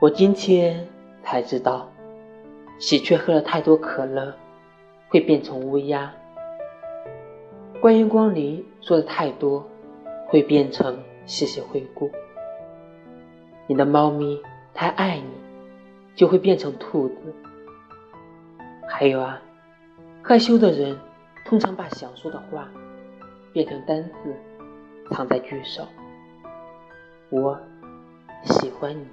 我今天才知道喜鹊喝了太多可乐，会变成乌鸦。欢迎光临，说的太多会变成谢谢惠顾。你的猫咪太爱你，就会变成兔子。还有啊，害羞的人通常把想说的话变成单字，藏在句首。我喜欢你。